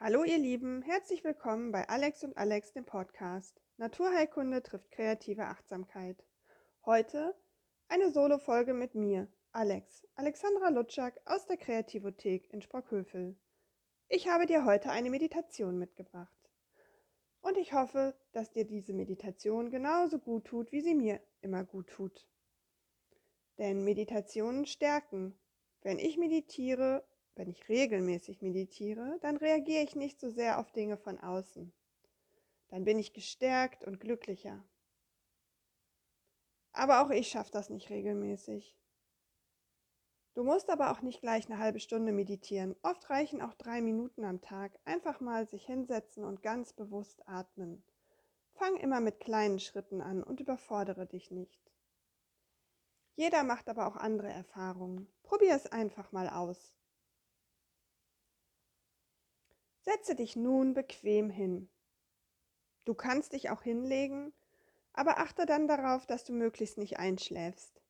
Hallo ihr Lieben, herzlich willkommen bei Alex und Alex, dem Podcast. Naturheilkunde trifft kreative Achtsamkeit. Heute eine Solo-Folge mit mir, Alex, Alexandra Lutschak aus der Kreativothek in Sprockhövel. Ich habe dir heute eine Meditation mitgebracht. Und ich hoffe, dass dir diese Meditation genauso gut tut, wie sie mir immer gut tut. Denn Meditationen stärken. Wenn ich meditiere, wenn ich regelmäßig meditiere, dann reagiere ich nicht so sehr auf Dinge von außen. Dann bin ich gestärkt und glücklicher. Aber auch ich schaffe das nicht regelmäßig. Du musst aber auch nicht gleich eine halbe Stunde meditieren. Oft reichen auch drei Minuten am Tag. Einfach mal sich hinsetzen und ganz bewusst atmen. Fang immer mit kleinen Schritten an und überfordere dich nicht. Jeder macht aber auch andere Erfahrungen. Probier es einfach mal aus. Setze dich nun bequem hin. Du kannst dich auch hinlegen, aber achte dann darauf, dass du möglichst nicht einschläfst.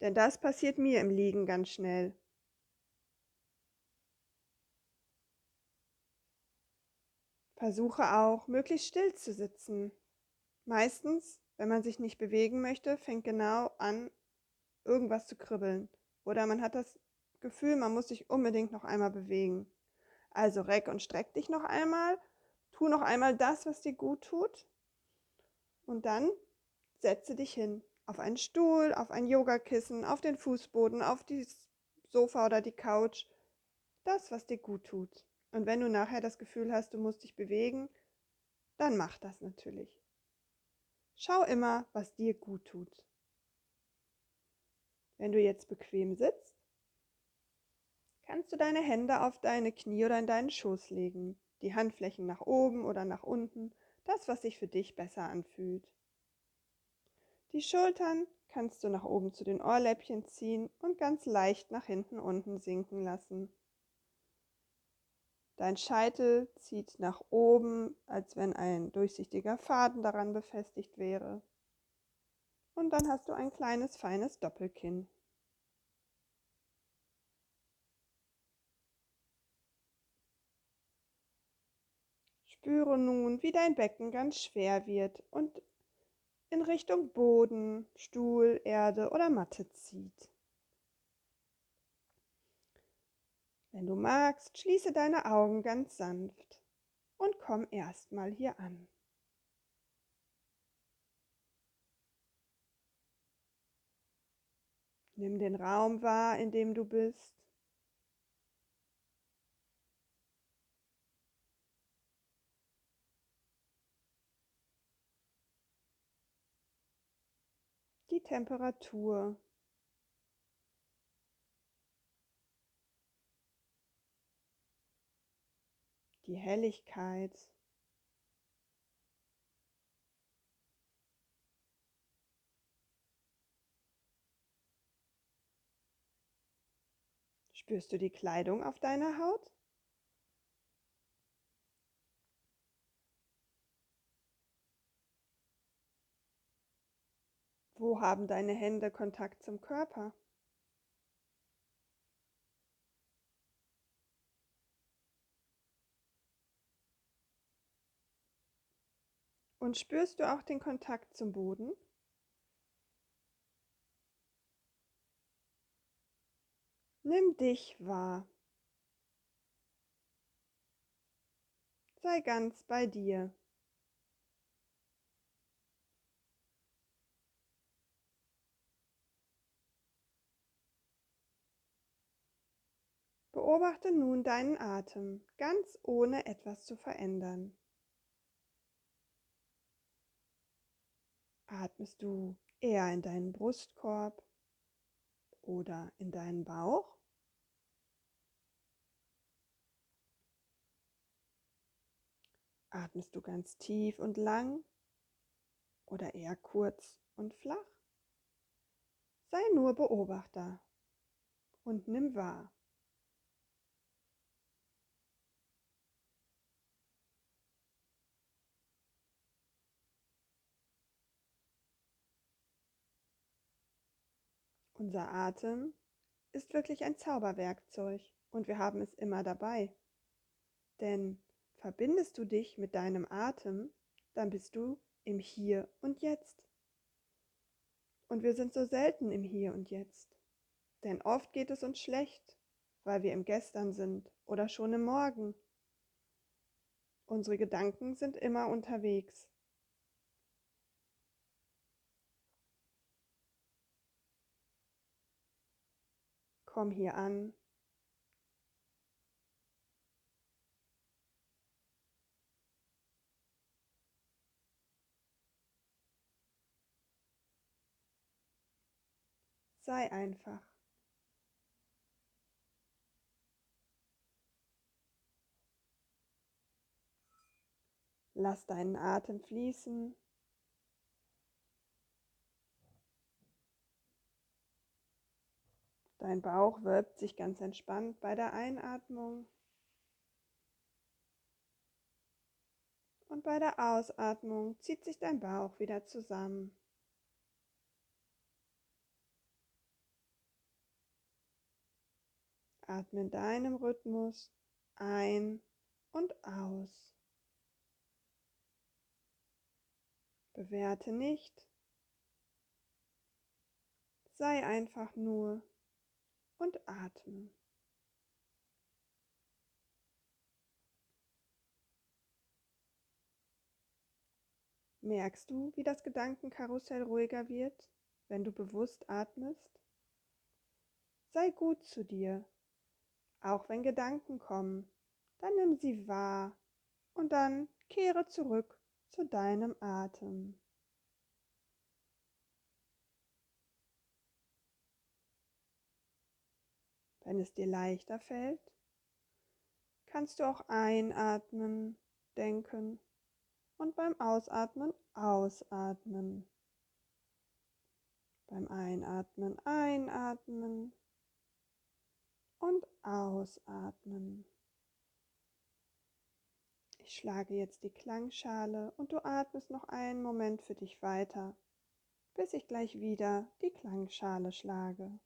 Denn das passiert mir im Liegen ganz schnell. Versuche auch, möglichst still zu sitzen. Meistens, wenn man sich nicht bewegen möchte, fängt genau an, irgendwas zu kribbeln. Oder man hat das Gefühl, man muss sich unbedingt noch einmal bewegen. Also reck und streck dich noch einmal. Tu noch einmal das, was dir gut tut. Und dann setze dich hin. Auf einen Stuhl, auf ein Yogakissen, auf den Fußboden, auf das Sofa oder die Couch. Das, was dir gut tut. Und wenn du nachher das Gefühl hast, du musst dich bewegen, dann mach das natürlich. Schau immer, was dir gut tut. Wenn du jetzt bequem sitzt, kannst du deine Hände auf deine Knie oder in deinen Schoß legen, die Handflächen nach oben oder nach unten, das, was sich für dich besser anfühlt. Die Schultern kannst du nach oben zu den Ohrläppchen ziehen und ganz leicht nach hinten unten sinken lassen. Dein Scheitel zieht nach oben, als wenn ein durchsichtiger Faden daran befestigt wäre. Und dann hast du ein kleines, feines Doppelkinn. Spüre nun, wie dein Becken ganz schwer wird und in Richtung Boden, Stuhl, Erde oder Matte zieht. Wenn du magst, schließe deine Augen ganz sanft und komm erstmal hier an. Nimm den Raum wahr, in dem du bist. Die Temperatur. Die Helligkeit. Spürst du die Kleidung auf deiner Haut? Wo haben deine Hände Kontakt zum Körper? Und spürst du auch den Kontakt zum Boden? Nimm dich wahr. Sei ganz bei dir. Beobachte nun deinen Atem, ganz ohne etwas zu verändern. Atmest du eher in deinen Brustkorb oder in deinen Bauch? Atmest du ganz tief und lang oder eher kurz und flach? Sei nur Beobachter und nimm wahr. Unser Atem ist wirklich ein Zauberwerkzeug und wir haben es immer dabei. Denn Verbindest du dich mit deinem Atem, dann bist du im Hier und Jetzt. Und wir sind so selten im Hier und Jetzt. Denn oft geht es uns schlecht, weil wir im Gestern sind oder schon im Morgen. Unsere Gedanken sind immer unterwegs. Komm hier an. Sei einfach. Lass deinen Atem fließen. Dein Bauch wölbt sich ganz entspannt bei der Einatmung. Und bei der Ausatmung zieht sich dein Bauch wieder zusammen. Atme in deinem Rhythmus ein und aus. Bewerte nicht. Sei einfach nur und atme. Merkst du, wie das Gedankenkarussell ruhiger wird, wenn du bewusst atmest? Sei gut zu dir, auch wenn Gedanken kommen, dann nimm sie wahr und dann kehre zurück zu deinem Atem. Wenn es dir leichter fällt, kannst du auch einatmen, denken und beim Ausatmen ausatmen. Beim Einatmen einatmen und ausatmen. Ich schlage jetzt die Klangschale und du atmest noch einen Moment für dich weiter, bis ich gleich wieder die Klangschale schlage.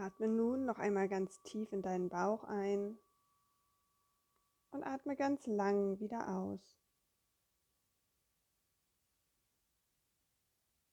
Atme nun noch einmal ganz tief in deinen Bauch ein und atme ganz lang wieder aus.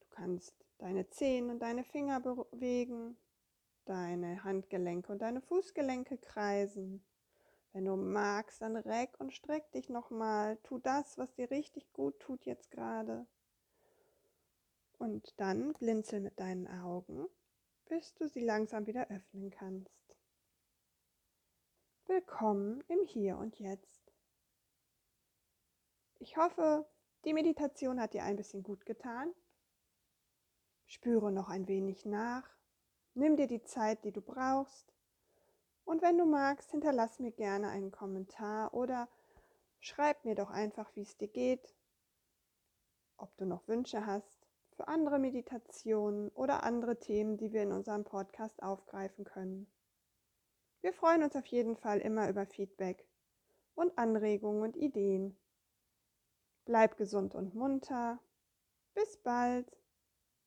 Du kannst deine Zehen und deine Finger bewegen, deine Handgelenke und deine Fußgelenke kreisen. Wenn du magst, dann reck und streck dich nochmal. Tu das, was dir richtig gut tut jetzt gerade. Und dann blinzel mit deinen Augen, bis du sie langsam wieder öffnen kannst. Willkommen im Hier und Jetzt. Ich hoffe, die Meditation hat dir ein bisschen gut getan. Spüre noch ein wenig nach. Nimm dir die Zeit, die du brauchst. Und wenn du magst, hinterlass mir gerne einen Kommentar oder schreib mir doch einfach, wie es dir geht, ob du noch Wünsche hast für andere Meditationen oder andere Themen, die wir in unserem Podcast aufgreifen können. Wir freuen uns auf jeden Fall immer über Feedback und Anregungen und Ideen. Bleib gesund und munter. Bis bald.